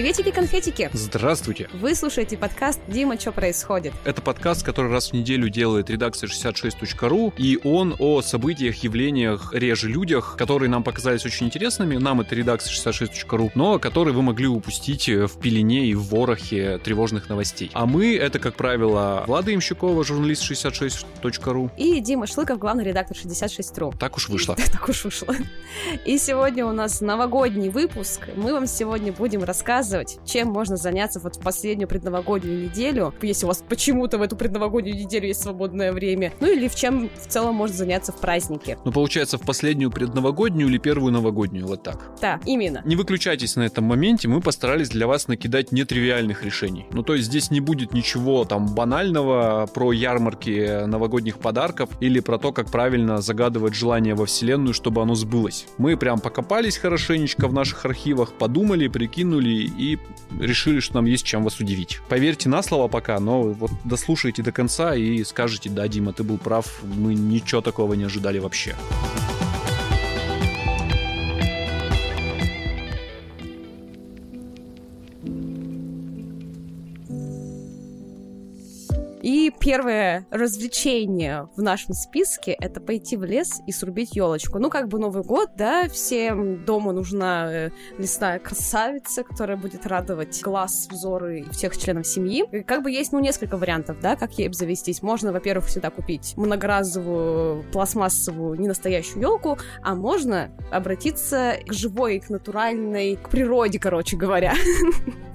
Приветики-конфетики! Здравствуйте! Вы слушаете подкаст «Дима, что происходит?». Это подкаст, который раз в неделю делает редакция 66.ru, и он о событиях, явлениях, реже людях, которые нам показались очень интересными, нам это редакция 66.ru, но которые вы могли упустить в пелене и в ворохе тревожных новостей. А мы, это, как правило, Влада Имщукова, журналист 66.ru. И Дима Шлыков, главный редактор 66.ru. Так уж вышло. Так уж вышло. И сегодня у нас новогодний выпуск. Мы вам сегодня будем рассказывать, чем можно заняться вот в последнюю предновогоднюю неделю, если у вас почему-то в эту предновогоднюю неделю есть свободное время, ну или в чем в целом можно заняться в празднике. Ну, получается, в последнюю предновогоднюю или первую новогоднюю, вот так. Да, именно. Не выключайтесь на этом моменте, мы постарались для вас накидать нетривиальных решений. Ну, то есть здесь не будет ничего там банального про ярмарки новогодних подарков или про то, как правильно загадывать желание во Вселенную, чтобы оно сбылось. Мы прям покопались хорошенечко в наших архивах, подумали, прикинули и решили, что нам есть чем вас удивить. Поверьте на слово пока, но вот дослушайте до конца и скажете, да, Дима, ты был прав, мы ничего такого не ожидали вообще. И первое развлечение в нашем списке — это пойти в лес и срубить елочку. Ну, как бы Новый год, да, всем дома нужна э, лесная красавица, которая будет радовать глаз, взоры всех членов семьи. И как бы есть, ну, несколько вариантов, да, как ей обзавестись. Можно, во-первых, всегда купить многоразовую пластмассовую ненастоящую елку, а можно обратиться к живой, к натуральной, к природе, короче говоря.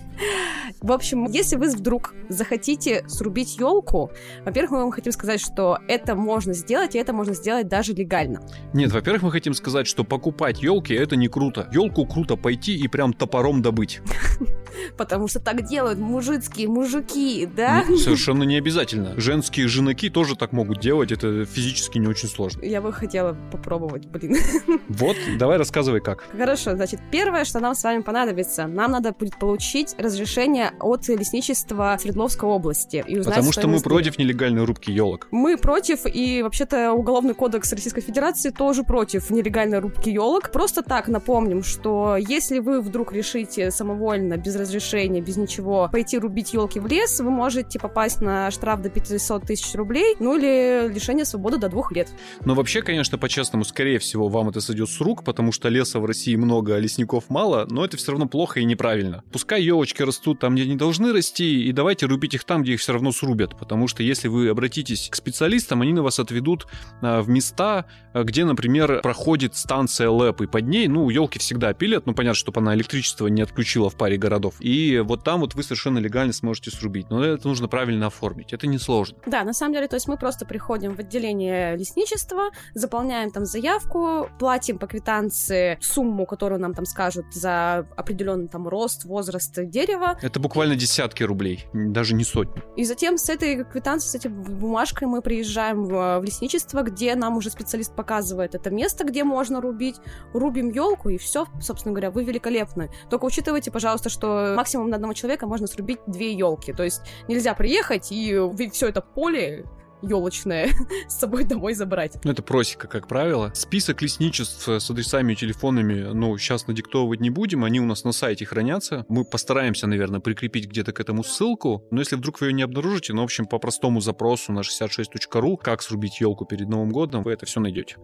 В общем, если вы вдруг захотите срубить елку, во-первых, мы вам хотим сказать, что это можно сделать, и это можно сделать даже легально. Нет, во-первых, мы хотим сказать, что покупать елки это не круто. Елку круто пойти и прям топором добыть. Потому что так делают мужицкие мужики, да? Совершенно не обязательно. Женские женаки тоже так могут делать, это физически не очень сложно. Я бы хотела попробовать, блин. Вот, давай рассказывай как. Хорошо, значит, первое, что нам с вами понадобится, нам надо будет получить разрешение от лесничества Свердловской области. И узнать Потому что мы против нелегальной рубки елок. Мы против, и вообще-то Уголовный кодекс Российской Федерации тоже против нелегальной рубки елок. Просто так напомним, что если вы вдруг решите самовольно, без разрешения, без ничего, пойти рубить елки в лес, вы можете попасть на штраф до 500 тысяч рублей, ну или лишение свободы до двух лет. Но вообще, конечно, по-честному, скорее всего, вам это сойдет с рук, потому что леса в России много, а лесников мало, но это все равно плохо и неправильно. Пускай елочки почки растут там, где они должны расти, и давайте рубить их там, где их все равно срубят. Потому что если вы обратитесь к специалистам, они на вас отведут а, в места, а, где, например, проходит станция ЛЭП, и под ней, ну, елки всегда пилят, ну, понятно, чтобы она электричество не отключила в паре городов. И вот там вот вы совершенно легально сможете срубить. Но это нужно правильно оформить, это несложно. Да, на самом деле, то есть мы просто приходим в отделение лесничества, заполняем там заявку, платим по квитанции сумму, которую нам там скажут за определенный там рост, возраст, где дерева. Это буквально десятки рублей, даже не сотни. И затем с этой квитанцией, с этой бумажкой мы приезжаем в, в лесничество, где нам уже специалист показывает это место, где можно рубить. Рубим елку, и все, собственно говоря, вы великолепны. Только учитывайте, пожалуйста, что максимум на одного человека можно срубить две елки. То есть нельзя приехать и все это поле елочное с собой домой забрать. Ну, это просека, как правило. Список лесничеств с адресами и телефонами, ну, сейчас надиктовывать не будем, они у нас на сайте хранятся. Мы постараемся, наверное, прикрепить где-то к этому ссылку, но если вдруг вы ее не обнаружите, ну, в общем, по простому запросу на 66.ru, как срубить елку перед Новым годом, вы это все найдете.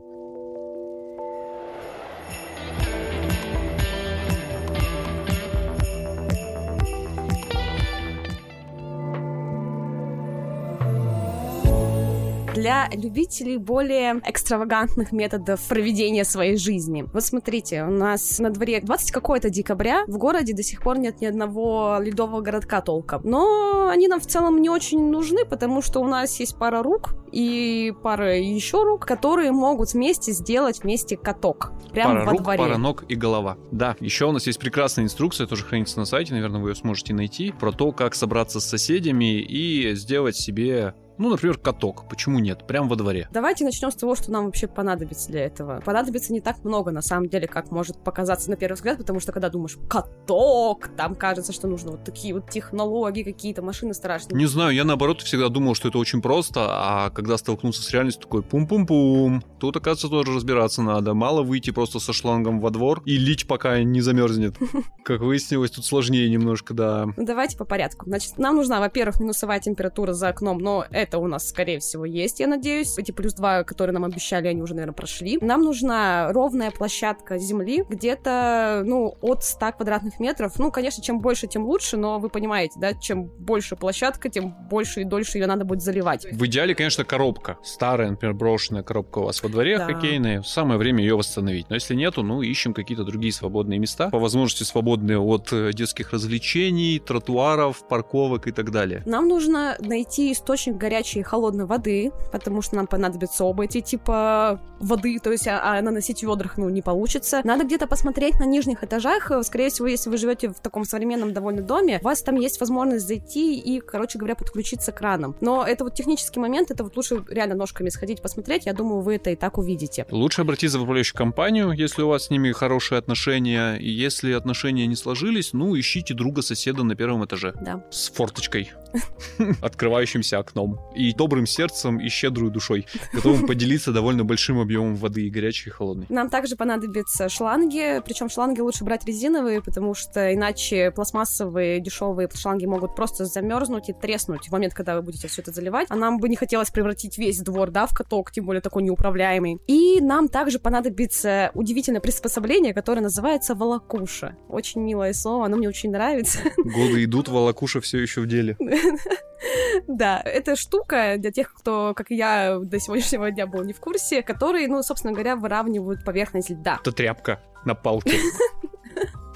Для любителей более экстравагантных методов проведения своей жизни. Вот смотрите, у нас на дворе 20 какое-то декабря, в городе до сих пор нет ни одного ледового городка толком. Но они нам в целом не очень нужны, потому что у нас есть пара рук и пара еще рук, которые могут вместе сделать вместе каток. Прямо пара во рук, дворе. пара ног и голова. Да, еще у нас есть прекрасная инструкция, тоже хранится на сайте, наверное, вы ее сможете найти, про то, как собраться с соседями и сделать себе Ну, например, каток. Почему нет? Прям во дворе. Давайте начнем с того, что нам вообще понадобится для этого. Понадобится не так много, на самом деле, как может показаться на первый взгляд, потому что когда думаешь каток, там кажется, что нужно вот такие вот технологии, какие-то машины страшные. Не знаю, я наоборот всегда думал, что это очень просто, а когда столкнулся с реальностью, такой пум-пум-пум. Тут, оказывается, тоже разбираться надо. Мало выйти просто со шлангом во двор и лить, пока не замерзнет. Как выяснилось, тут сложнее немножко, да. Ну, давайте по порядку. Значит, нам нужна, во-первых, минусовая температура за окном, но это у нас, скорее всего, есть, я надеюсь. Эти плюс 2, которые нам обещали, они уже, наверное, прошли. Нам нужна ровная площадка земли, где-то, ну, от 100 квадратных метров. Ну, конечно, чем больше, тем лучше, но вы понимаете, да, чем больше площадка, тем больше и дольше ее надо будет заливать. В идеале, конечно, коробка. Старая, например, брошенная коробка у вас во дворе да. хоккейная. Самое время ее восстановить. Но если нету, ну, ищем какие-то другие свободные места. По возможности свободные от э, детских развлечений, тротуаров, парковок и так далее. Нам нужно найти источник горячей и холодной воды, потому что нам понадобятся оба эти типа воды, то есть а, а наносить в ведрах, ну, не получится. Надо где-то посмотреть на нижних этажах. Скорее всего, если вы живете в таком современном довольно доме, у вас там есть возможность зайти и, короче говоря, подключиться к краном. Но это вот технический момент, это вот лучше реально ножками сходить посмотреть. Я думаю, вы это и так увидите. Лучше обратиться в управляющую компанию, если у вас с ними хорошие отношения. И если отношения не сложились, ну, ищите друга соседа на первом этаже. Да. С форточкой. Открывающимся окном. И добрым сердцем, и щедрую душой. Готовым поделиться довольно большим объемом воды, и горячей, и холодной. Нам также понадобятся шланги. Причем шланги лучше брать резиновые, потому что иначе пластмассовые дешевые шланги могут просто замерзнуть и треснуть в момент, когда вы будете все это заливать. А нам бы не хотелось превратить весь двор, да, в каток, тем более такой неуправляемый. И нам также понадобится удивительное приспособление, которое называется волокуша. Очень милое слово, оно мне очень нравится. Годы идут, волокуша все еще в деле. Да, это штука для тех, кто, как я, до сегодняшнего дня был не в курсе, который, ну, собственно говоря, выравнивают поверхность льда. Это тряпка на палке.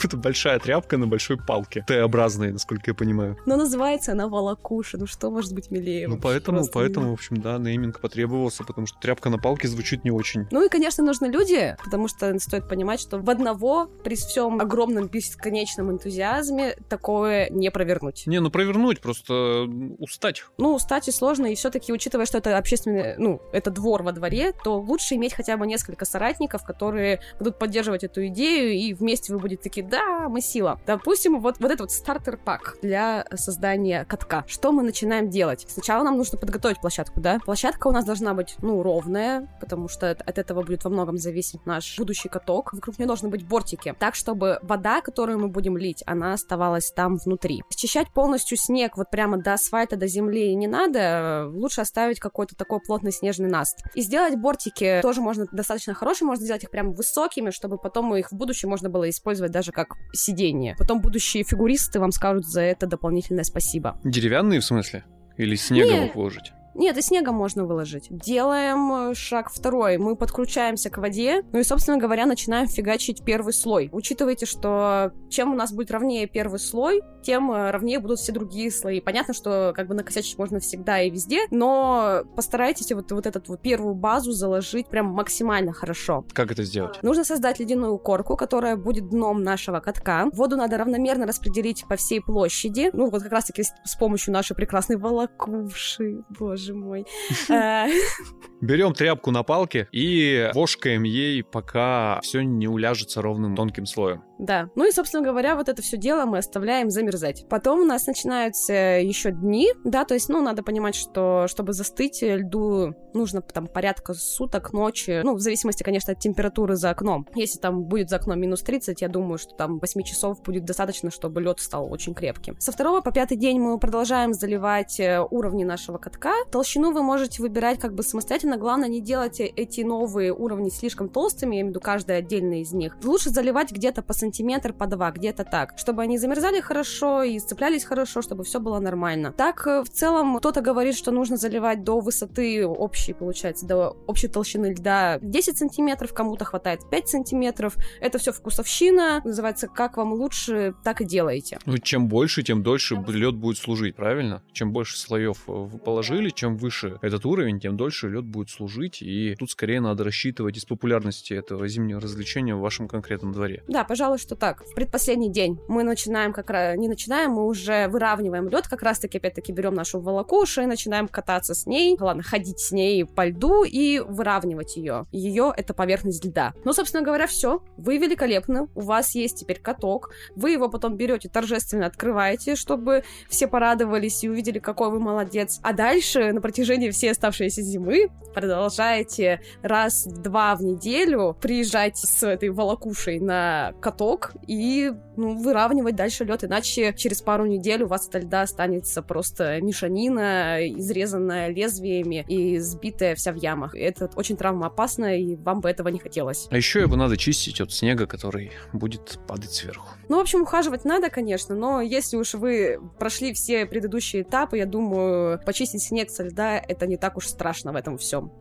Это большая тряпка на большой палке. Т-образная, насколько я понимаю. Но называется она волокуша. Ну что может быть милее? Ну поэтому, поэтому, в общем, да, нейминг потребовался, потому что тряпка на палке звучит не очень. Ну и, конечно, нужны люди, потому что стоит понимать, что в одного при всем огромном бесконечном энтузиазме такое не провернуть. Не, ну провернуть, просто устать. Ну, устать и сложно, и все-таки, учитывая, что это общественный, ну, это двор во дворе, то лучше иметь хотя бы несколько соратников, которые будут поддерживать эту идею, и вместе вы будете такие, да, мы сила. Допустим, вот, вот этот вот стартер-пак для создания катка. Что мы начинаем делать? Сначала нам нужно подготовить площадку, да? Площадка у нас должна быть, ну, ровная, потому что от этого будет во многом зависеть наш будущий каток. Вокруг нее должны быть бортики, так, чтобы вода, которую мы будем лить, она оставалась там внутри. Счищать полностью снег вот прямо до асфальта, до земли не надо, лучше оставить какой-то такой плотный снежный наст. И сделать бортики тоже можно достаточно хорошие, можно сделать их прям высокими, чтобы потом их в будущем можно было использовать даже как сиденье. Потом будущие фигуристы вам скажут за это дополнительное спасибо. Деревянные в смысле? Или снегом их выложить? Нет, и снегом можно выложить. Делаем э, шаг второй. Мы подключаемся к воде, ну и, собственно говоря, начинаем фигачить первый слой. Учитывайте, что чем у нас будет ровнее первый слой, тем э, ровнее будут все другие слои. Понятно, что как бы накосячить можно всегда и везде, но постарайтесь вот, вот эту вот первую базу заложить прям максимально хорошо. Как это сделать? Нужно создать ледяную корку, которая будет дном нашего катка. Воду надо равномерно распределить по всей площади. Ну, вот как раз-таки с помощью нашей прекрасной волокуши. Боже боже мой. Э, Берем тряпку на палке и вошкаем ей, пока все не уляжется ровным тонким слоем. Да. Ну и, собственно говоря, вот это все дело мы оставляем замерзать. Потом у нас начинаются еще дни, да, то есть, ну, надо понимать, что чтобы застыть льду, нужно там порядка суток, ночи, ну, в зависимости, конечно, от температуры за окном. Если там будет за окном минус 30, я думаю, что там 8 часов будет достаточно, чтобы лед стал очень крепким. Со второго по пятый день мы продолжаем заливать э, уровни нашего катка. Толщину вы можете выбирать как бы самостоятельно, главное не делать эти новые уровни слишком толстыми, я имею в виду каждый отдельный из них. Лучше заливать где-то по сантиметр, по два, где-то так, чтобы они замерзали хорошо и сцеплялись хорошо, чтобы все было нормально. Так, э, в целом, кто-то говорит, что нужно заливать до высоты общей, получается, до общей толщины льда 10 сантиметров, кому-то хватает 5 сантиметров. Это все вкусовщина, называется, как вам лучше, так и делаете. Ну, чем больше, тем дольше лед будет служить, правильно? Чем больше слоев вы положили, чем чем выше этот уровень, тем дольше лед будет служить, и тут скорее надо рассчитывать из популярности этого зимнего развлечения в вашем конкретном дворе. Да, пожалуй, что так. В предпоследний день мы начинаем как раз, не начинаем, мы уже выравниваем лед, как раз-таки, опять-таки, берем нашу волокушу и начинаем кататься с ней, ладно, ходить с ней по льду и выравнивать ее. Ее — это поверхность льда. Ну, собственно говоря, все. Вы великолепны, у вас есть теперь каток, вы его потом берете торжественно открываете, чтобы все порадовались и увидели, какой вы молодец. А дальше на протяжении всей оставшейся зимы продолжаете раз-два в неделю приезжать с этой волокушей на каток и ну, выравнивать дальше лед, иначе через пару недель у вас от льда останется просто мешанина, изрезанная лезвиями и сбитая вся в ямах. Это очень травмоопасно, и вам бы этого не хотелось. А еще его надо чистить от снега, который будет падать сверху. Ну, в общем, ухаживать надо, конечно, но если уж вы прошли все предыдущие этапы, я думаю, почистить снег со льда — это не так уж страшно в этом всем.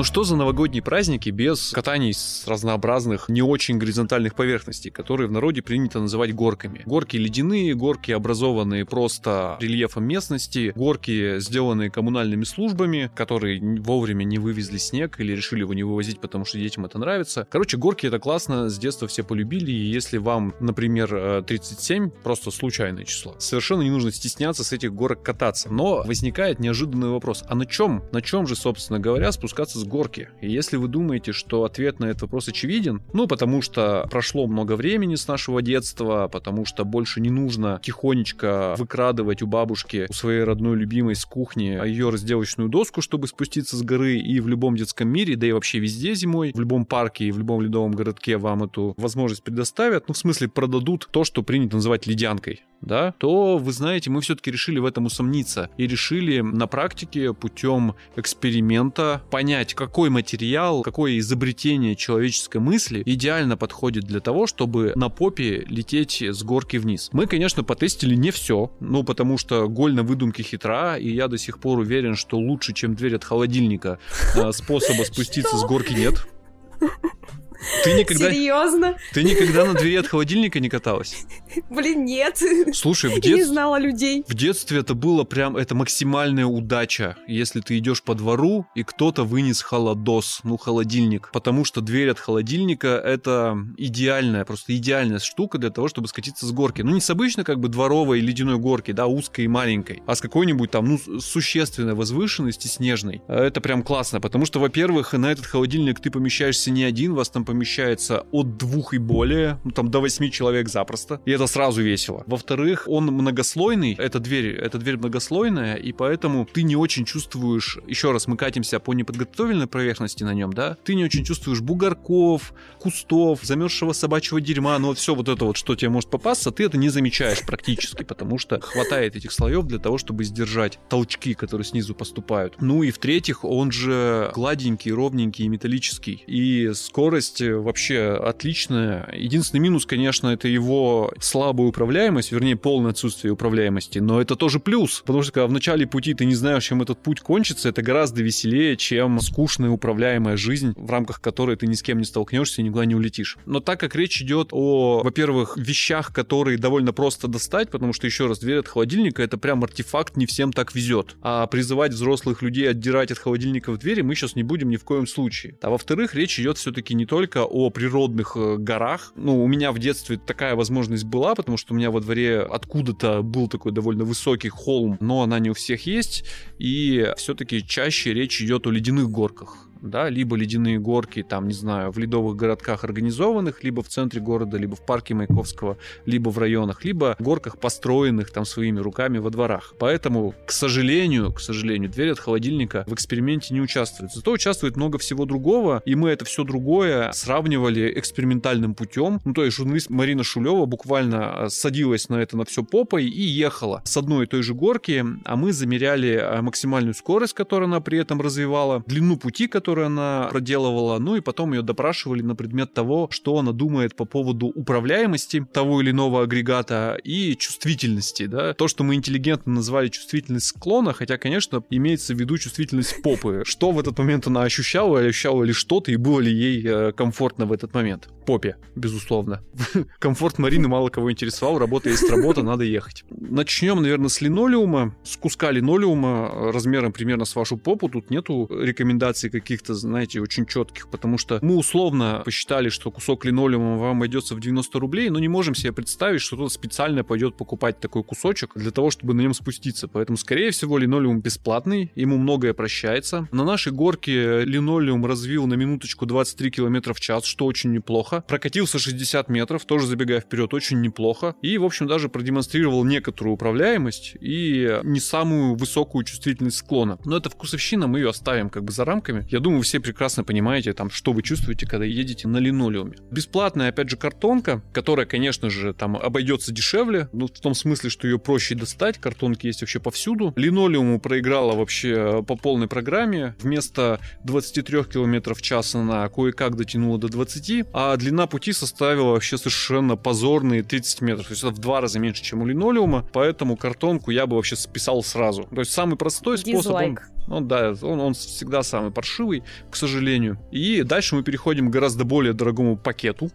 Ну что за новогодние праздники без катаний с разнообразных, не очень горизонтальных поверхностей, которые в народе принято называть горками? Горки ледяные, горки, образованные просто рельефом местности, горки, сделанные коммунальными службами, которые вовремя не вывезли снег или решили его не вывозить, потому что детям это нравится. Короче, горки это классно, с детства все полюбили, и если вам, например, 37, э, просто случайное число, совершенно не нужно стесняться с этих горок кататься. Но возникает неожиданный вопрос, а на чем, на чем же, собственно говоря, спускаться с горки. И если вы думаете, что ответ на этот вопрос очевиден, ну, потому что прошло много времени с нашего детства, потому что больше не нужно тихонечко выкрадывать у бабушки, у своей родной любимой с кухни ее разделочную доску, чтобы спуститься с горы и в любом детском мире, да и вообще везде зимой, в любом парке и в любом ледовом городке вам эту возможность предоставят, ну, в смысле, продадут то, что принято называть ледянкой да, то, вы знаете, мы все-таки решили в этом усомниться и решили на практике путем эксперимента понять, какой материал, какое изобретение человеческой мысли идеально подходит для того, чтобы на попе лететь с горки вниз. Мы, конечно, потестили не все, ну, потому что голь на выдумке хитра, и я до сих пор уверен, что лучше, чем дверь от холодильника, э, способа спуститься с горки нет. Ты никогда... Серьезно? Ты никогда на двери от холодильника не каталась? Блин, нет. Слушай, в детстве... Не знала людей. В детстве это было прям... Это максимальная удача, если ты идешь по двору, и кто-то вынес холодос, ну, холодильник. Потому что дверь от холодильника — это идеальная, просто идеальная штука для того, чтобы скатиться с горки. Ну, не с обычной, как бы, дворовой ледяной горки, да, узкой и маленькой, а с какой-нибудь там, ну, существенной возвышенности снежной. Это прям классно, потому что, во-первых, на этот холодильник ты помещаешься не один, вас там помещается от двух и более, ну, там до восьми человек запросто, и это сразу весело. Во-вторых, он многослойный, эта дверь, эта дверь многослойная, и поэтому ты не очень чувствуешь, еще раз мы катимся по неподготовленной поверхности на нем, да, ты не очень чувствуешь бугорков, кустов, замерзшего собачьего дерьма, ну вот все вот это вот, что тебе может попасться, ты это не замечаешь практически, потому что хватает этих слоев для того, чтобы сдержать толчки, которые снизу поступают. Ну и в-третьих, он же гладенький, ровненький и металлический, и скорость скорость вообще отличная. Единственный минус, конечно, это его слабая управляемость, вернее, полное отсутствие управляемости, но это тоже плюс, потому что когда в начале пути ты не знаешь, чем этот путь кончится, это гораздо веселее, чем скучная управляемая жизнь, в рамках которой ты ни с кем не столкнешься и никуда не улетишь. Но так как речь идет о, во-первых, вещах, которые довольно просто достать, потому что, еще раз, дверь от холодильника — это прям артефакт, не всем так везет. А призывать взрослых людей отдирать от холодильника в двери мы сейчас не будем ни в коем случае. А во-вторых, речь идет все-таки не только только о природных э, горах. Ну, у меня в детстве такая возможность была, потому что у меня во дворе откуда-то был такой довольно высокий холм, но она не у всех есть, и все-таки чаще речь идет о ледяных горках да, либо ледяные горки, там, не знаю, в ледовых городках организованных, либо в центре города, либо в парке Маяковского, либо в районах, либо горках, построенных там своими руками во дворах. Поэтому, к сожалению, к сожалению, дверь от холодильника в эксперименте не участвует. Зато участвует много всего другого, и мы это все другое сравнивали экспериментальным путем. Ну, то есть журналист Марина Шулева буквально э, садилась на это на все попой и ехала с одной и той же горки, а мы замеряли э, максимальную скорость, которую она при этом развивала, длину пути, которую она проделывала, ну и потом ее допрашивали на предмет того, что она думает по поводу управляемости того или иного агрегата и чувствительности, да. То, что мы интеллигентно назвали чувствительность склона, хотя, конечно, имеется в виду чувствительность попы. Что в этот момент она ощущала, ощущала ли что-то, и было ли ей э, комфортно в этот момент. Попе, безусловно. Комфорт Марины мало кого интересовал, работа есть работа, надо ехать. Начнем, наверное, с линолеума, с куска линолеума размером примерно с вашу попу. Тут нету рекомендаций каких-то, знаете, очень четких, потому что мы условно посчитали, что кусок линолеума вам обойдется в 90 рублей, но не можем себе представить, что кто-то специально пойдет покупать такой кусочек для того, чтобы на нем спуститься. Поэтому, скорее всего, линолеум бесплатный, ему многое прощается. На нашей горке линолеум развил на минуточку 23 км в час, что очень неплохо. Прокатился 60 метров, тоже забегая вперед, очень неплохо. И, в общем, даже продемонстрировал некоторую управляемость и не самую высокую чувствительность склона. Но это вкусовщина, мы ее оставим как бы за рамками. Я думаю, все прекрасно понимаете, там, что вы чувствуете, когда едете на линолеуме. Бесплатная, опять же, картонка, которая, конечно же, там обойдется дешевле, ну, в том смысле, что ее проще достать, картонки есть вообще повсюду. Линолеуму проиграла вообще по полной программе. Вместо 23 км в час она кое-как дотянула до 20, а длина пути составила вообще совершенно позорные 30 метров. То есть это в два раза меньше, чем у линолеума, поэтому картонку я бы вообще списал сразу. То есть самый простой способ... Он, ну да, он, он всегда самый паршивый, к сожалению. И дальше мы переходим к гораздо более дорогому пакету.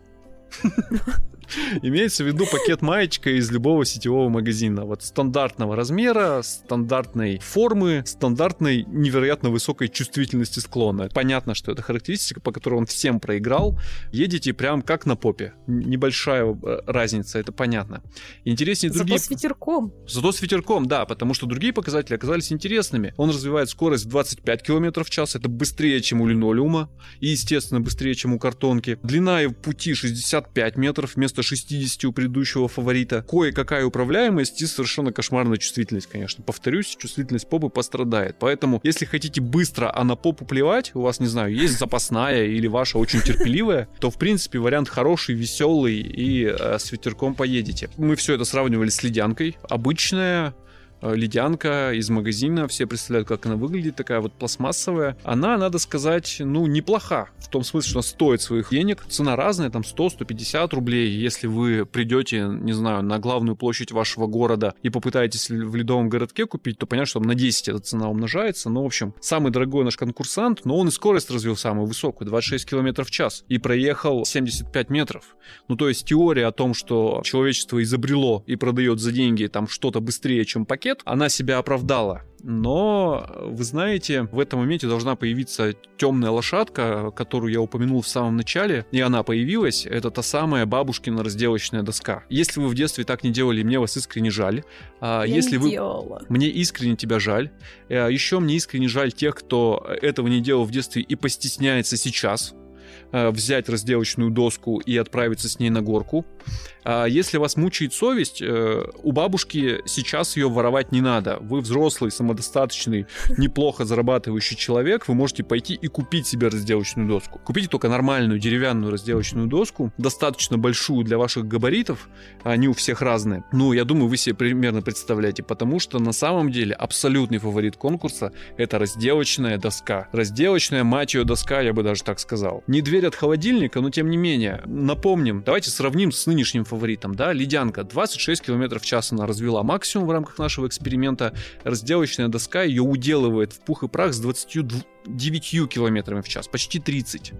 Имеется в виду пакет маечка из любого сетевого магазина. Вот стандартного размера, стандартной формы, стандартной невероятно высокой чувствительности склона. Понятно, что это характеристика, по которой он всем проиграл. Едете прям как на попе. Небольшая э, разница, это понятно. Интереснее другие... Зато с ветерком. Зато с ветерком, да, потому что другие показатели оказались интересными. Он развивает скорость 25 км в час, это быстрее, чем у линолеума, и, естественно, быстрее, чем у картонки. Длина пути 65 метров вместо 60 у предыдущего фаворита. Кое-какая управляемость и совершенно кошмарная чувствительность, конечно. Повторюсь, чувствительность попы пострадает. Поэтому, если хотите быстро, а на попу плевать, у вас, не знаю, есть запасная или ваша очень терпеливая, то, в принципе, вариант хороший, веселый и э, с ветерком поедете. Мы все это сравнивали с ледянкой. Обычная, ледянка из магазина, все представляют, как она выглядит, такая вот пластмассовая. Она, надо сказать, ну, неплоха, в том смысле, что она стоит своих денег. Цена разная, там 100-150 рублей. Если вы придете, не знаю, на главную площадь вашего города и попытаетесь в ледовом городке купить, то понятно, что на 10 эта цена умножается. Но, в общем, самый дорогой наш конкурсант, но он и скорость развил самую высокую, 26 км в час, и проехал 75 метров. Ну, то есть теория о том, что человечество изобрело и продает за деньги там что-то быстрее, чем пакет, лет она себя оправдала. Но, вы знаете, в этом моменте должна появиться темная лошадка, которую я упомянул в самом начале, и она появилась. Это та самая бабушкина разделочная доска. Если вы в детстве так не делали, мне вас искренне жаль. А я Если не вы... делала. Мне искренне тебя жаль. А Еще мне искренне жаль тех, кто этого не делал в детстве и постесняется сейчас взять разделочную доску и отправиться с ней на горку. А если вас мучает совесть, э, у бабушки сейчас ее воровать не надо. Вы взрослый, самодостаточный, неплохо зарабатывающий человек, вы можете пойти и купить себе разделочную доску. Купите только нормальную деревянную разделочную доску, достаточно большую для ваших габаритов, они у всех разные. Ну, я думаю, вы себе примерно представляете, потому что на самом деле абсолютный фаворит конкурса это разделочная доска. Разделочная, мать ее, доска, я бы даже так сказал. Не дверь от холодильника, но тем не менее. Напомним, давайте сравним с нынешним фаворитом да, ледянка 26 км в час она развела максимум в рамках нашего эксперимента, разделочная доска ее уделывает в пух и прах с 22 9 километрами в час, почти 30.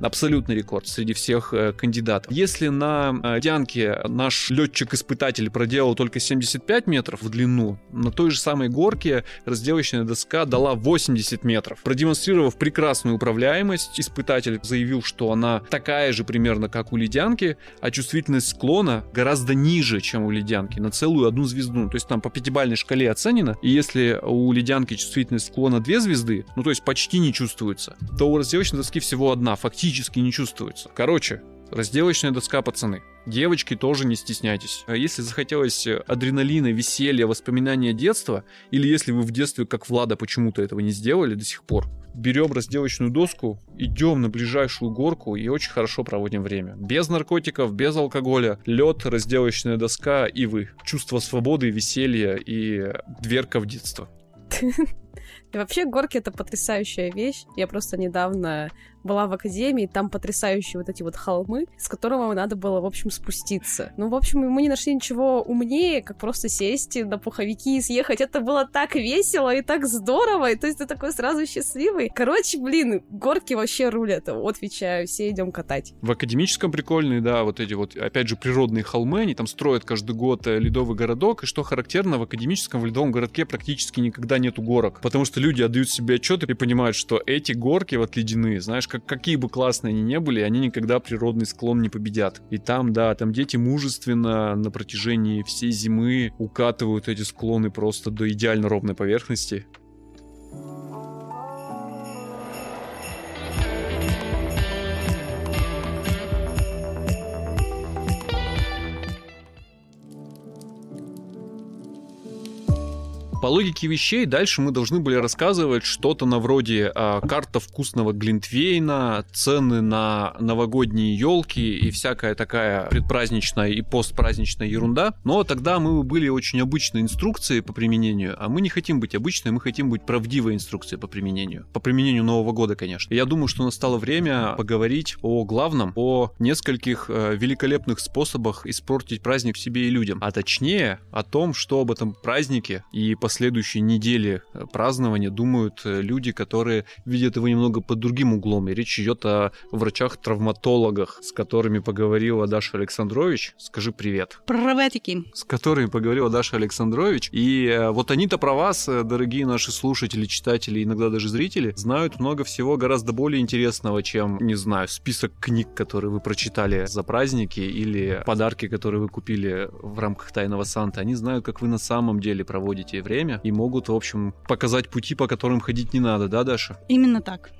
Абсолютный рекорд среди всех э, кандидатов. Если на э, Дянке наш летчик-испытатель проделал только 75 метров в длину, на той же самой горке разделочная доска дала 80 метров. Продемонстрировав прекрасную управляемость, испытатель заявил, что она такая же примерно, как у ледянки, а чувствительность склона гораздо ниже, чем у ледянки, на целую одну звезду. То есть там по пятибалльной шкале оценено, и если у ледянки чувствительность склона 2 звезды, ну то есть почти почти не чувствуется, то у разделочной доски всего одна, фактически не чувствуется. Короче, разделочная доска, пацаны. Девочки, тоже не стесняйтесь. А если захотелось адреналина, веселья, воспоминания детства, или если вы в детстве, как Влада, почему-то этого не сделали до сих пор, берем разделочную доску, идем на ближайшую горку и очень хорошо проводим время. Без наркотиков, без алкоголя, лед, разделочная доска и вы. Чувство свободы, веселья и дверка в детство. И вообще горки — это потрясающая вещь. Я просто недавно была в академии, там потрясающие вот эти вот холмы, с которого надо было, в общем, спуститься. Ну, в общем, мы не нашли ничего умнее, как просто сесть на пуховики и съехать. Это было так весело и так здорово, и то есть ты такой сразу счастливый. Короче, блин, горки вообще рулят, отвечаю, все идем катать. В академическом прикольные, да, вот эти вот, опять же, природные холмы, они там строят каждый год э, ледовый городок, и что характерно, в академическом в ледовом городке практически никогда нету горок, потому что люди отдают себе отчет и понимают, что эти горки вот ледяные, знаешь, как, какие бы классные они ни были, они никогда природный склон не победят. И там, да, там дети мужественно на протяжении всей зимы укатывают эти склоны просто до идеально ровной поверхности. По логике вещей дальше мы должны были рассказывать что-то на вроде а, карта вкусного глинтвейна, цены на новогодние елки и всякая такая предпраздничная и постпраздничная ерунда. Но тогда мы были очень обычной инструкцией по применению, а мы не хотим быть обычной, мы хотим быть правдивой инструкцией по применению. По применению Нового года, конечно. я думаю, что настало время поговорить о главном, о нескольких э, великолепных способах испортить праздник себе и людям. А точнее, о том, что об этом празднике и по последующей неделе э, празднования думают э, люди, которые видят его немного под другим углом. И речь идет о врачах-травматологах, с которыми поговорила Даша Александрович. Скажи привет. Приветики. С которыми поговорила Даша Александрович. И э, вот они-то про вас, дорогие наши слушатели, читатели, иногда даже зрители, знают много всего гораздо более интересного, чем, не знаю, список книг, которые вы прочитали за праздники или подарки, которые вы купили в рамках Тайного Санта. Они знают, как вы на самом деле проводите время время и могут, в общем, показать пути, по которым ходить не надо, да, Даша? Именно так.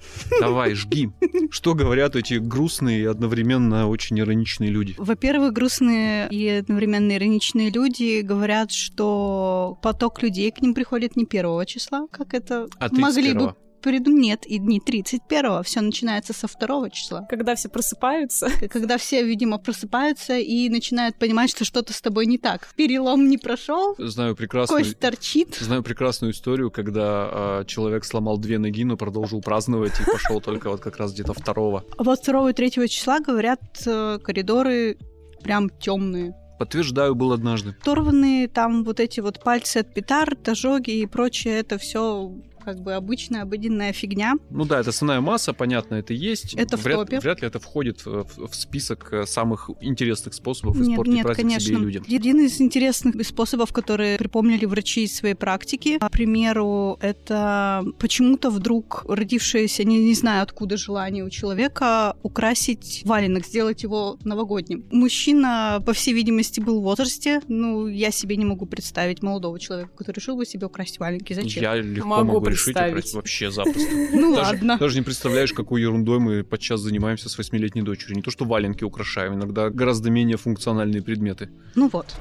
Давай, жги. Что говорят эти грустные и одновременно очень ироничные люди? Во-первых, грустные и одновременно ироничные люди говорят, что поток людей к ним приходит не первого числа, как это а могли бы приду нет, и дни 31-го, все начинается со второго числа. Когда все просыпаются. Когда все, видимо, просыпаются и начинают понимать, что что-то с тобой не так. Перелом не прошел. Знаю прекрасную... Кость торчит. Знаю прекрасную историю, когда э, человек сломал две ноги, но продолжил праздновать и пошел только вот как раз где-то второго. А вот второго и третьего числа, говорят, э, коридоры прям темные. Подтверждаю, был однажды. Оторванные там вот эти вот пальцы от петард, ожоги и прочее, это все как бы обычная, обыденная фигня. Ну да, это основная масса, понятно, это есть. Это вряд, в топе. Вряд ли это входит в, в список э, самых интересных способов нет, испортить нет, праздник конечно. себе и людям. Один из интересных способов, которые припомнили врачи из своей практики, к примеру, это почему-то вдруг родившееся, не, не знаю откуда желание у человека, украсить валенок, сделать его новогодним. Мужчина, по всей видимости, был в возрасте, ну, я себе не могу представить молодого человека, который решил бы себе украсить валенки. Зачем? Я легко могу, могу решить представить. вообще запросто. Ну даже, ладно. Даже не представляешь, какой ерундой мы подчас занимаемся с восьмилетней дочерью. Не то, что валенки украшаем, иногда гораздо менее функциональные предметы. Ну вот.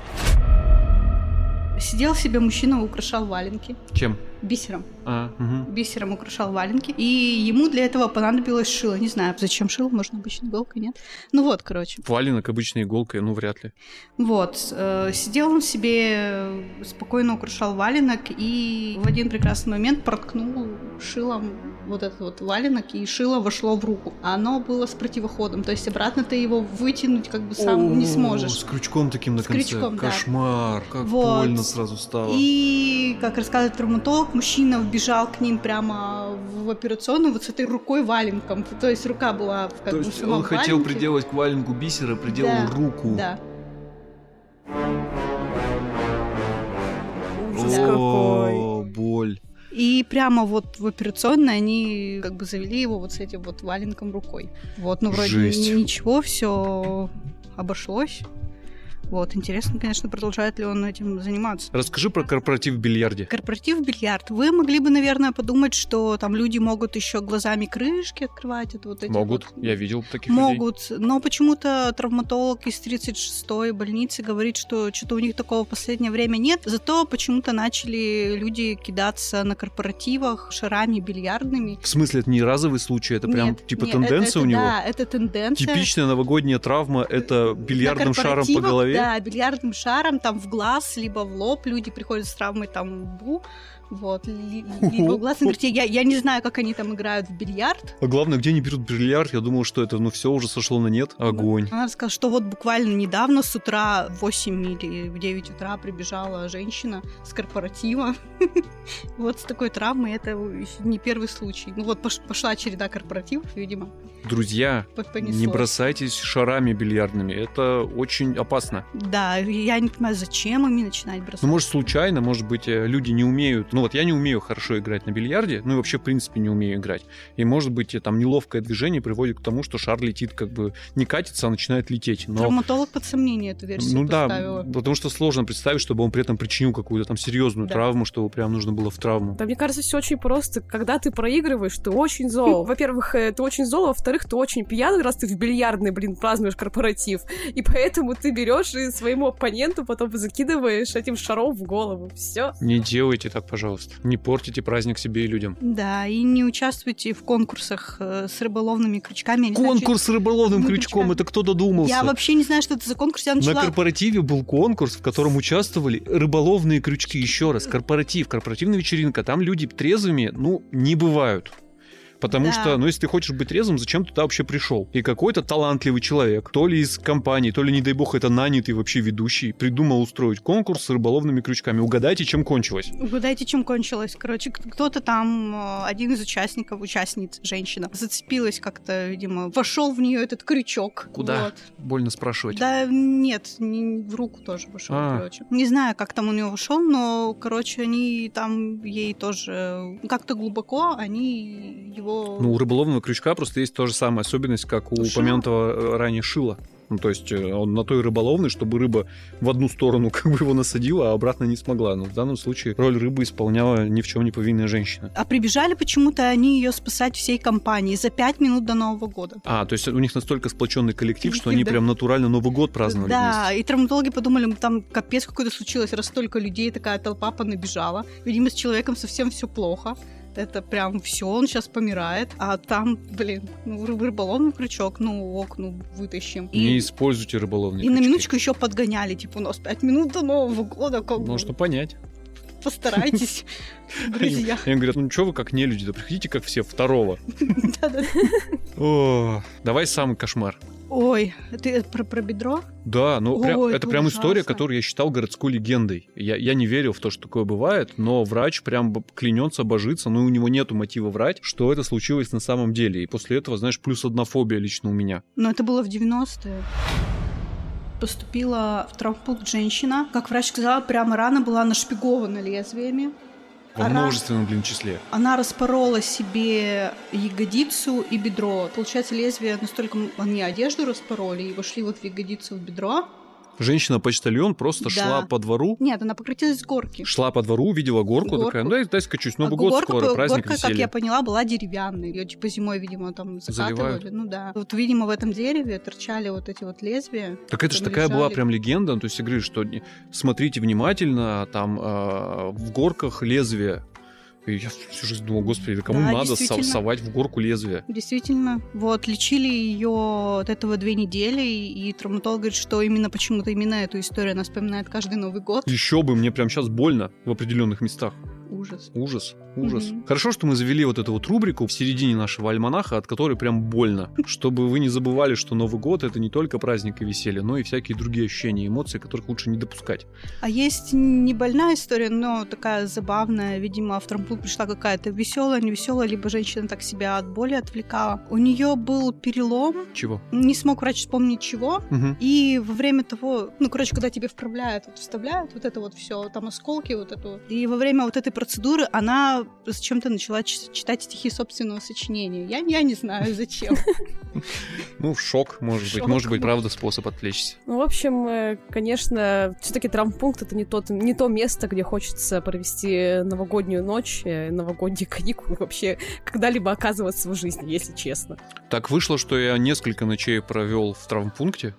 Сидел себе мужчина, украшал валенки. Чем? Бисером. А, угу. Бисером украшал валенки. И ему для этого понадобилось шило. Не знаю, зачем шило, можно обычной иголкой, нет? Ну вот, короче. Валенок обычной иголкой, ну вряд ли. Вот. Э, сидел он себе, спокойно украшал валенок, и в один прекрасный момент проткнул шилом вот этот вот валенок, и шило вошло в руку. Оно было с противоходом, то есть обратно ты его вытянуть как бы сам не сможешь. С крючком таким на С конце. крючком, да. Кошмар, как Вот. больно сразу стало. И, как рассказывает травматолог, мужчина вбежал к ним прямо в операционную вот с этой рукой валенком. То есть рука была в как То бы есть он хотел валенке. приделать к валенку бисера, приделал Да, руку. Да. Ужас Да. какой. О, боль. И прямо вот в операционной они как бы завели его вот с этим вот валенком рукой. Вот, ну вроде Жесть. ни- ничего, все обошлось. Вот, интересно, конечно, продолжает ли он этим заниматься. Расскажи про корпоратив в бильярде. Корпоратив бильярд. Вы могли бы, наверное, подумать, что там люди могут еще глазами крышки открывать. Это вот эти Могут, вот- я видел таких людей. Могут, но почему-то травматолог из 36-й больницы говорит, что что-то у них такого в последнее время нет. Зато почему-то начали люди кидаться на корпоративах шарами бильярдными. В смысле, это не разовый случай, это прям Нет, типа нет, тенденция это- у него? Да, это тенденция. Типичная новогодняя травма это бильярдным шаром по голове. Да, бильярдным шаром там в глаз, либо в лоб. Люди приходят с травмой там лбу. Вот, ли- либо гласные крючки. Я, я не знаю, как они там играют в бильярд. А главное, где они берут бильярд? Я думал, что это, ну, все уже сошло на нет. Огонь. Она рассказала, что вот буквально недавно с утра в 8 или в 9 утра прибежала женщина с корпоратива. Вот с такой травмой это не первый случай. Ну вот пош- пошла череда корпоративов, видимо, Друзья, не бросайтесь шарами бильярдными. Это очень опасно. Да, я не понимаю, зачем ими начинать бросать. Ну, может, случайно, может быть, э, люди не умеют. Ну, вот я не умею хорошо играть на бильярде, ну и вообще, в принципе, не умею играть. И, может быть, там неловкое движение приводит к тому, что шар летит, как бы не катится, а начинает лететь. Но Травматолог под сомнение эту версию Ну да, поставила. потому что сложно представить, чтобы он при этом причинил какую-то там серьезную Да. травму, чтобы прям нужно было в травму. Да, мне кажется, все очень просто. Когда ты проигрываешь, ты очень зол. Во-первых, э, ты очень зол, во-вторых, ты очень пьяный, раз ты в бильярдный, блин, празднуешь корпоратив. И поэтому ты берешь и своему оппоненту потом закидываешь этим шаром в голову. Все. Не делайте так, пожалуйста. Не портите праздник себе и людям. Да, и не участвуйте в конкурсах э, с рыболовными крючками. Не знаю, Конкурс с рыболовным крючком, крючками. это кто додумался? Я вообще не знаю, что это за конкурс. Я На начала... корпоративе был конкурс, в котором участвовали рыболовные крючки. Еще раз, корпоратив, корпоративная вечеринка. Там люди трезвыми, ну, не бывают. Потому Да. что, ну, если ты хочешь быть трезвым, зачем ты туда вообще пришел? И какой-то талантливый человек, то ли из компании, то ли, не дай бог, это нанятый вообще ведущий, придумал устроить конкурс с рыболовными крючками. Угадайте, чем кончилось. Угадайте, чем кончилось. Короче, кто-то там, э, один из участников, участниц, женщина, зацепилась как-то, видимо, вошел в нее этот крючок. Куда? Вот. Больно спрашивать. Да нет, не в руку тоже вошел, А. короче. Не знаю, как там у него вошел, но, короче, они там ей тоже как-то глубоко, они его... Ну, у рыболовного крючка просто есть та же самая особенность, как у Шила. упомянутого э, ранее шила. Ну, то есть э, он на той рыболовной, чтобы рыба в одну сторону как бы его насадила, а обратно не смогла. Но в данном случае роль рыбы исполняла ни в чем не повинная женщина. А прибежали почему-то они ее спасать всей компанией за пять минут до Нового года. А, то есть у них настолько сплоченный коллектив, что они Да. прям натурально Новый год праздновали Да, вместе. и травматологи подумали, там капец какой-то случилось, раз столько людей, такая толпа понабежала. Видимо, с человеком совсем все плохо. Это прям все, он сейчас помирает. А там, блин, ну, ры- рыболовный крючок, ну ок, ну вытащим. Не И, используйте рыболовные и на крючки. минуточку еще подгоняли, типа, у нас пять минут до Нового года, как бы, Можно понять. Постарайтесь, друзья. Они говорят, ну что вы как не люди, да приходите как все второго. Давай самый кошмар. Ой, ты про, про бедро? Да, ну прям- Ой, это прям история, которую я считал городской легендой. Я, я не верил в то, что такое бывает, но врач прям клянется, божится, но у него нету мотива врать, что это случилось на самом деле. И после этого, знаешь, плюс одна фобия лично у меня. Но это было в 90-е. Поступила в травмпункт женщина. Как врач сказала, прямо рана была нашпигована лезвиями. Во множественном, блин, числе. Она распорола себе ягодицу и бедро. Получается, лезвие настолько... Они одежду распороли и вошли вот в ягодицу, в бедро. Женщина-почтальон просто Да. шла по двору, Нет, она покатилась с горки. шла по двору, увидела горку, Горку. такая, ну дай, дай скачусь, Новый А год горка, скоро, праздник, горка, как веселье. я поняла, была деревянной. Ее типа зимой, видимо, там закатывали. Заливают. Ну да. Вот, видимо, в этом дереве торчали вот эти вот лезвия. Так это же такая была лежали. прям легенда, то есть говорю, что смотрите внимательно, там э, в горках лезвие. И я всю жизнь думал, господи, да кому Да, надо совать в горку лезвие? Действительно. Вот, лечили ее от этого две недели, и травматолог говорит, что именно почему-то именно эту историю она вспоминает каждый Новый год. Еще бы, мне прям сейчас больно в определенных местах. Ужас. Ужас, ужас. Мгм. Хорошо, что мы завели вот эту вот рубрику в середине нашего альманаха, от которой прям больно. Чтобы вы не забывали, что Новый год это не только праздник и веселье, но и всякие другие ощущения, эмоции, которых лучше не допускать. А есть не больная история, но такая забавная. Видимо, в травмпункт пришла какая-то веселая, невеселая, либо женщина так себя от боли отвлекала. У нее был перелом, Чего? не смог врач вспомнить чего. Мгм. И во время того, ну, короче, когда тебе вправляют, вот вставляют вот это вот все, там осколки вот это вот. И во время вот этой процедуры она зачем-то начала читать стихи собственного сочинения. Я, я не знаю, зачем. Ну, шок, может быть. Шок. Может быть, правда, способ отвлечься. Ну, в общем, э, конечно, все-таки травмпункт это не, тот, не то место, где хочется провести новогоднюю ночь, э, новогодние каникулы, вообще когда-либо оказываться в жизни, если честно. Так вышло, что я несколько ночей провел в травмпункте.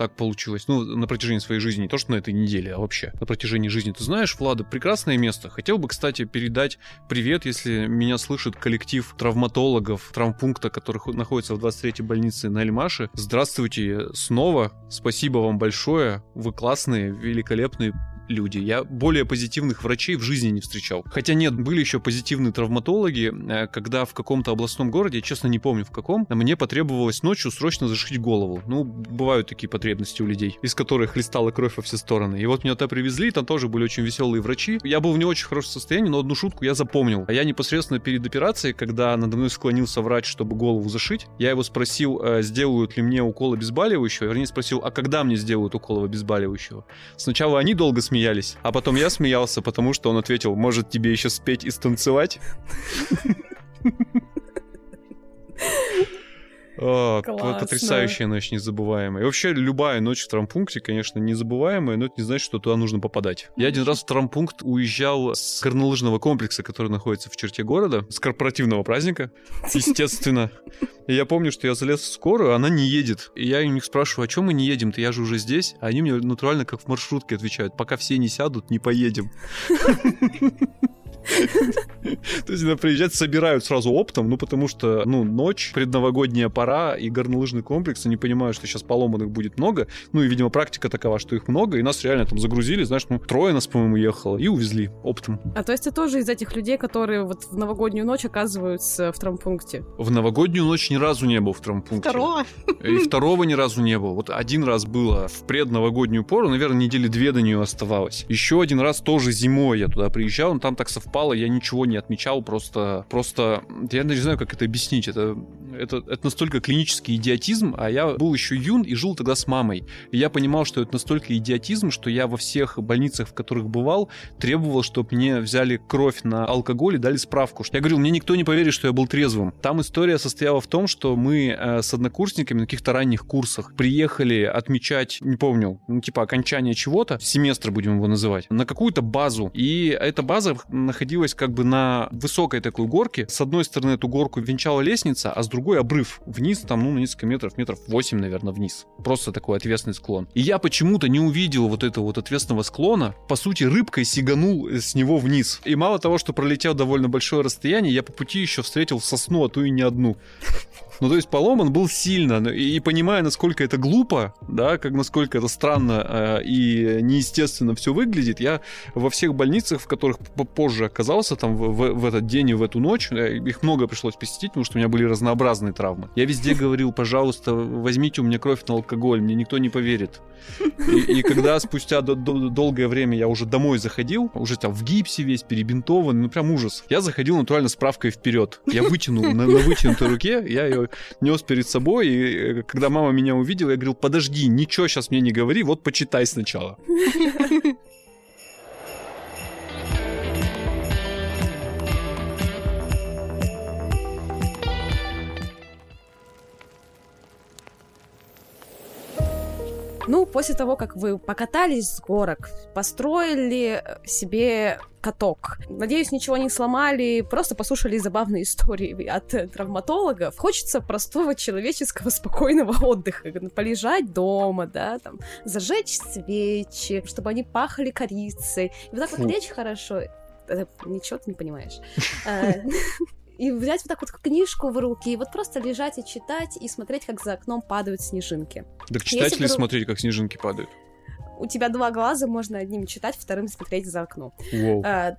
Так получилось. Ну, на протяжении своей жизни. Не то, что на этой неделе, а вообще. На протяжении жизни. Ты знаешь, Влада, прекрасное место. Хотел бы, кстати, передать привет, если меня слышит коллектив травматологов травмпункта, который хо- находится в 23-й больнице на Эльмаше. Здравствуйте снова. Спасибо вам большое. Вы классные, великолепные, люди. Я более позитивных врачей в жизни не встречал. Хотя нет, были еще позитивные травматологи, э, когда в каком-то областном городе, я честно не помню в каком, мне потребовалось ночью срочно зашить голову. Ну, бывают такие потребности у людей, из которых листала кровь во все стороны. И вот меня туда привезли, там тоже были очень веселые врачи. Я был в не очень хорошем состоянии, но одну шутку я запомнил. А я непосредственно перед операцией, когда надо мной склонился врач, чтобы голову зашить, я его спросил, э, сделают ли мне укол обезболивающего, вернее спросил, а когда мне сделают укол обезболивающего? Сначала они долго смеялись, а потом я смеялся, потому что он ответил, может тебе еще спеть и станцевать? О, потрясающая ночь, незабываемая. И вообще, любая ночь в травмпункте, конечно, незабываемая, но это не значит, что туда нужно попадать. Я один раз в травмпункт уезжал с горнолыжного комплекса, который находится в черте города, с корпоративного праздника, естественно. И я помню, что я залез в скорую, она не едет. И я у них спрашиваю, а чем мы не едем-то, я же уже здесь. А они мне натурально как в маршрутке отвечают, пока все не сядут, не поедем. То есть, приезжать, собирают сразу оптом, ну, потому что, ну, ночь, предновогодняя пора, и горнолыжный комплекс, они понимают, что сейчас поломанных будет много, ну, и, видимо, практика такова, что их много, и нас реально там загрузили, знаешь, ну, трое нас, по-моему, ехало, и увезли оптом. А то есть ты тоже из этих людей, которые вот в новогоднюю ночь оказываются в травмпункте? В новогоднюю ночь ни разу не был в травмпункте. Второго? И второго ни разу не был. Вот один раз было в предновогоднюю пору, наверное, недели две до нее оставалось. Еще один раз тоже зимой я туда приезжал, но там так совпало, совпало, я ничего не отмечал, просто, просто, я не знаю, как это объяснить, это, это, это настолько клинический идиотизм, а я был еще юн и жил тогда с мамой. И я понимал, что это настолько идиотизм, что я во всех больницах, в которых бывал, требовал, чтобы мне взяли кровь на алкоголь и дали справку. Я говорил, мне никто не поверит, что я был трезвым. Там история состояла в том, что мы э, с однокурсниками на каких-то ранних курсах приехали отмечать, не помню, ну типа окончание чего-то, семестр будем его называть, на какую-то базу. И эта база находилась как бы на высокой такой горке. С одной стороны эту горку венчала лестница, а с другой обрыв вниз, там, ну, на несколько метров, метров 8, наверное, вниз. Просто такой ответственный склон. И я почему-то не увидел вот этого вот ответственного склона. По сути, рыбкой сиганул с него вниз. И мало того, что пролетел довольно большое расстояние, я по пути еще встретил сосну, а то и не одну. Ну, то есть поломан был сильно, и, и понимая, насколько это глупо, да, как насколько это странно э, и неестественно все выглядит, я во всех больницах, в которых позже оказался, там, в, в, в этот день и в эту ночь, э, их много пришлось посетить, потому что у меня были разнообразные травмы. Я везде говорил, пожалуйста, возьмите у меня кровь на алкоголь, мне никто не поверит. И, и когда спустя до, до, долгое время я уже домой заходил, уже там в гипсе весь перебинтован, ну прям ужас. Я заходил натурально справкой вперед. Я вытянул на, на вытянутой руке, я ее нес перед собой, и э, когда мама меня увидела, я говорил, подожди, ничего сейчас мне не говори, вот почитай сначала. Ну, после того, как вы покатались с горок, построили себе каток. Надеюсь, ничего не сломали, просто послушали забавные истории от травматологов. Хочется простого человеческого спокойного отдыха. Полежать дома, да, там, зажечь свечи, чтобы они пахли корицей. И вот так вот лечь хорошо. Ничего ты не понимаешь. И взять вот так вот книжку в руки, и вот просто лежать и читать, и смотреть, как за окном падают снежинки. Так читать или вдруг... смотреть, как снежинки падают? у тебя два глаза, можно одним читать, вторым смотреть за окно. Wow. А...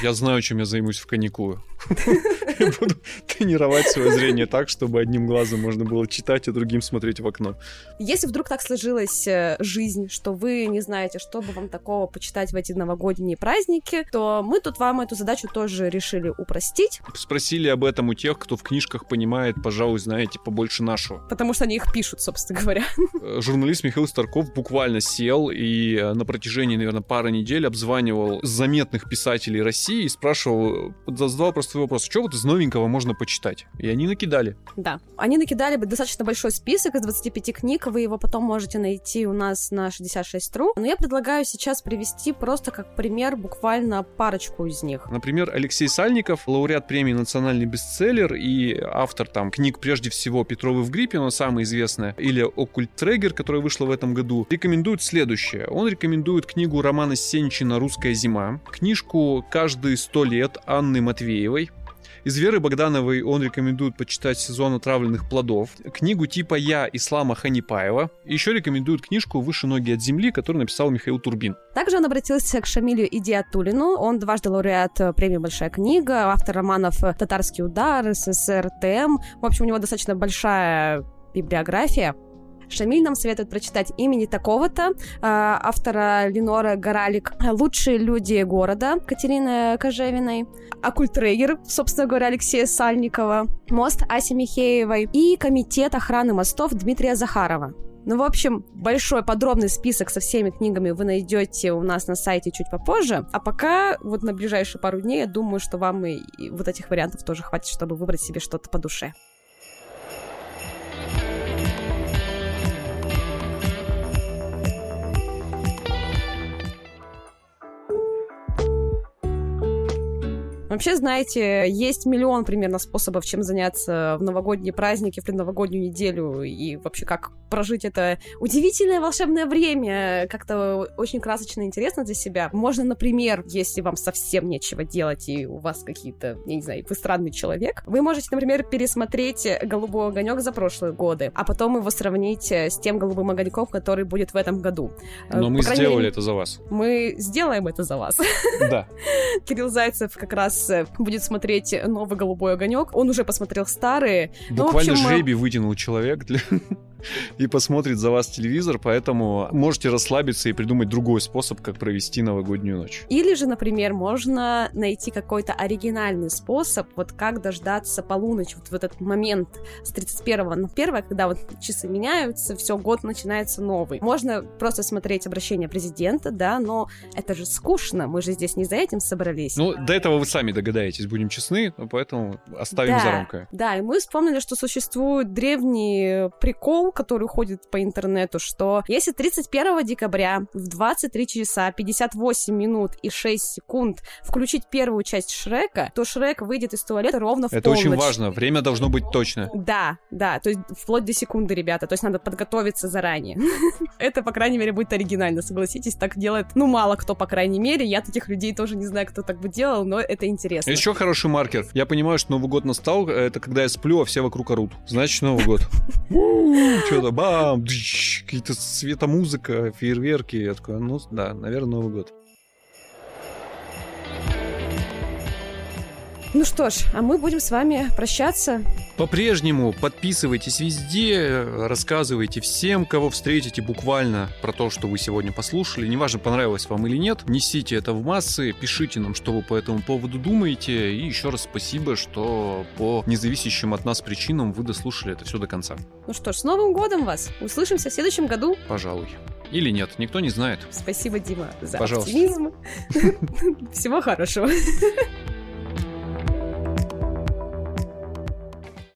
Я знаю, чем я займусь в каникулы. Буду тренировать свое зрение так, чтобы одним глазом можно было читать, а другим смотреть в окно. Если вдруг так сложилась э, жизнь, что вы не знаете, что бы вам такого почитать в эти новогодние праздники, то мы тут вам эту задачу тоже решили упростить. Спросили об этом у тех, кто в книжках понимает, пожалуй, знаете, побольше нашего. Потому что они их пишут, собственно говоря. Э, журналист Михаил Старков буквально сел и э, на протяжении, наверное, пары недель обзванивал заметных писателей России и спрашивал, задавал простой вопрос, что вот из новенького можно почитать? И они накидали. Да, они накидали достаточно большой список из 25 книг, вы его потом можете найти у нас на 66.ru, но я предлагаю сейчас привести просто как пример буквально парочку из них. Например, Алексей Сальников, лауреат премии «Национальный бестселлер» и автор там книг прежде всего «Петровы в гриппе», но самая известная, или «Оккульт Трегер», которая вышла в этом году, рекомендует следующее следующее. Он рекомендует книгу Романа Сенчина «Русская зима», книжку «Каждые сто лет» Анны Матвеевой, Из Веры Богдановой он рекомендует почитать «Сезон отравленных плодов», книгу типа «Я» Ислама Ханипаева. Еще рекомендует книжку «Выше ноги от земли», которую написал Михаил Турбин. Также он обратился к Шамилю Идиатулину. Он дважды лауреат премии «Большая книга», автор романов «Татарский удар», «СССР ТМ». В общем, у него достаточно большая библиография. Шамиль нам советует прочитать имени такого-то, а, автора Ленора Горалик «Лучшие люди города» Катерины Кожевиной, Акультрейгер, собственно говоря, Алексея Сальникова, «Мост» Аси Михеевой и Комитет охраны мостов Дмитрия Захарова. Ну, в общем, большой подробный список со всеми книгами вы найдете у нас на сайте чуть попозже. А пока, вот на ближайшие пару дней, я думаю, что вам и вот этих вариантов тоже хватит, чтобы выбрать себе что-то по душе. Вообще, знаете, есть миллион примерно способов, чем заняться в новогодние праздники, в предновогоднюю неделю, и вообще как прожить это удивительное волшебное время, как-то очень красочно и интересно для себя. Можно, например, если вам совсем нечего делать, и у вас какие-то, я не знаю, вы странный человек, вы можете, например, пересмотреть «Голубой огонек» за прошлые годы, а потом его сравнить с тем «Голубым огоньком», который будет в этом году. Но По мы сделали мере, это за вас. Мы сделаем это за вас. Да. Кирилл Зайцев как раз раз э, будет смотреть новый голубой огонек. Он уже посмотрел старые. Буквально ну, общем, жребий вытянул человек для... и посмотрит за вас телевизор, поэтому можете расслабиться и придумать другой способ, как провести новогоднюю ночь. Или же, например, можно найти какой-то оригинальный способ, вот как дождаться полуночи, вот в этот момент с 31 на 1, когда вот часы меняются, все, год начинается новый. Можно просто смотреть обращение президента, да, но это же скучно, мы же здесь не за этим собрались. Ну, до этого вы сами догадаетесь, будем честны, поэтому оставим да, за рамкой. Да, и мы вспомнили, что существует древний прикол, который ходит по интернету, что если 31 декабря в 23 часа 58 минут и 6 секунд включить первую часть Шрека, то Шрек выйдет из туалета ровно в Это полночь. очень важно, время должно быть точно. Да, да, то есть вплоть до секунды, ребята, то есть надо подготовиться заранее. Это, по крайней мере, будет оригинально, согласитесь, так делает, ну, мало кто, по крайней мере, я таких людей тоже не знаю, кто так бы делал, но это интересно. Еще хороший маркер. Я понимаю, что Новый год настал, это когда я сплю, а все вокруг орут. Значит, Новый год. Что-то бам, какие-то светомузыка, фейерверки. Я такой, ну да, наверное, Новый год. Ну что ж, а мы будем с вами прощаться. По-прежнему подписывайтесь везде, рассказывайте всем, кого встретите буквально про то, что вы сегодня послушали. Неважно, понравилось вам или нет, несите это в массы, пишите нам, что вы по этому поводу думаете. И еще раз спасибо, что по независящим от нас причинам вы дослушали это все до конца. Ну что ж, с Новым годом вас! Услышимся в следующем году. Пожалуй. Или нет, никто не знает. Спасибо, Дима, за Пожалуйста. оптимизм. Всего хорошего.